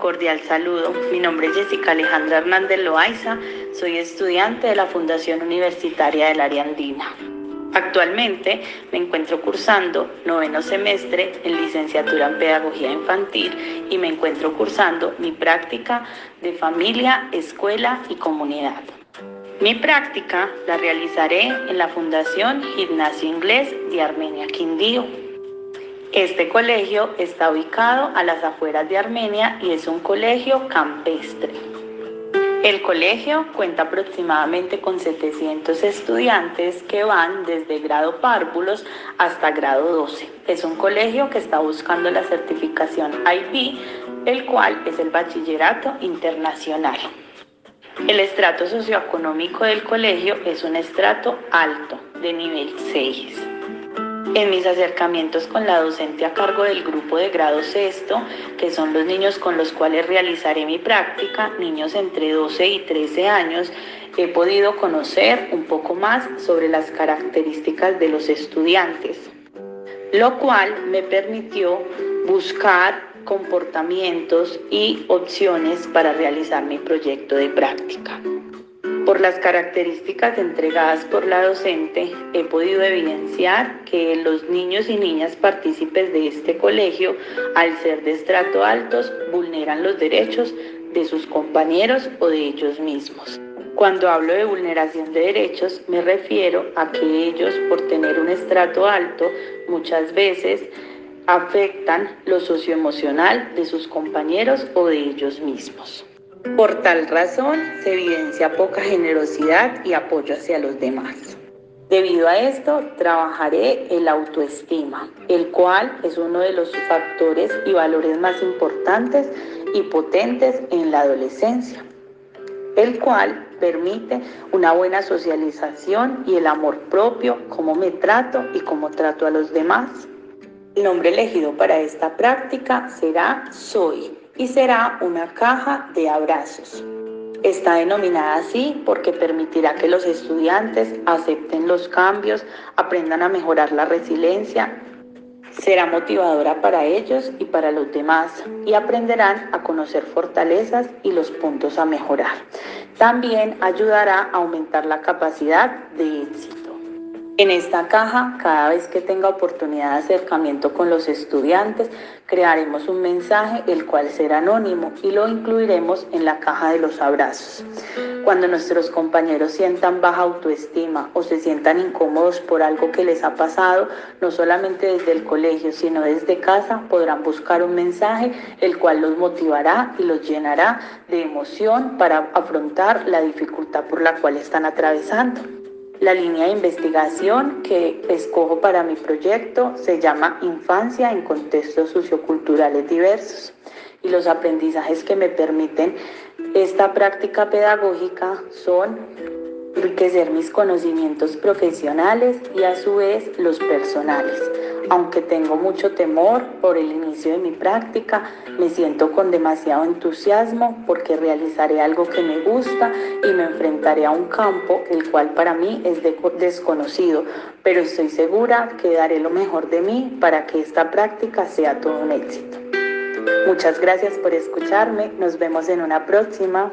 cordial saludo. Mi nombre es Jessica Alejandra Hernández Loaiza, soy estudiante de la Fundación Universitaria del Área Andina. Actualmente me encuentro cursando noveno semestre en licenciatura en Pedagogía Infantil y me encuentro cursando mi práctica de familia, escuela y comunidad. Mi práctica la realizaré en la Fundación Gimnasio Inglés de Armenia Quindío. Este colegio está ubicado a las afueras de Armenia y es un colegio campestre. El colegio cuenta aproximadamente con 700 estudiantes que van desde grado párvulos hasta grado 12. Es un colegio que está buscando la certificación IB, el cual es el bachillerato internacional. El estrato socioeconómico del colegio es un estrato alto, de nivel 6. En mis acercamientos con la docente a cargo del grupo de grado sexto, que son los niños con los cuales realizaré mi práctica, niños entre 12 y 13 años, he podido conocer un poco más sobre las características de los estudiantes, lo cual me permitió buscar comportamientos y opciones para realizar mi proyecto de práctica. Por las características entregadas por la docente, he podido evidenciar que los niños y niñas partícipes de este colegio, al ser de estrato altos, vulneran los derechos de sus compañeros o de ellos mismos. Cuando hablo de vulneración de derechos, me refiero a que ellos, por tener un estrato alto, muchas veces afectan lo socioemocional de sus compañeros o de ellos mismos. Por tal razón se evidencia poca generosidad y apoyo hacia los demás. Debido a esto, trabajaré el autoestima, el cual es uno de los factores y valores más importantes y potentes en la adolescencia, el cual permite una buena socialización y el amor propio, cómo me trato y cómo trato a los demás. El nombre elegido para esta práctica será Soy y será una caja de abrazos. Está denominada así porque permitirá que los estudiantes acepten los cambios, aprendan a mejorar la resiliencia. Será motivadora para ellos y para los demás y aprenderán a conocer fortalezas y los puntos a mejorar. También ayudará a aumentar la capacidad de éxito. En esta caja, cada vez que tenga oportunidad de acercamiento con los estudiantes, crearemos un mensaje el cual será anónimo y lo incluiremos en la caja de los abrazos. Cuando nuestros compañeros sientan baja autoestima o se sientan incómodos por algo que les ha pasado, no solamente desde el colegio, sino desde casa, podrán buscar un mensaje el cual los motivará y los llenará de emoción para afrontar la dificultad por la cual están atravesando. La línea de investigación que escojo para mi proyecto se llama Infancia en contextos socioculturales diversos y los aprendizajes que me permiten esta práctica pedagógica son enriquecer mis conocimientos profesionales y a su vez los personales. Aunque tengo mucho temor por el inicio de mi práctica, me siento con demasiado entusiasmo porque realizaré algo que me gusta y me enfrentaré a un campo el cual para mí es desconocido, pero estoy segura que daré lo mejor de mí para que esta práctica sea todo un éxito. Muchas gracias por escucharme, nos vemos en una próxima.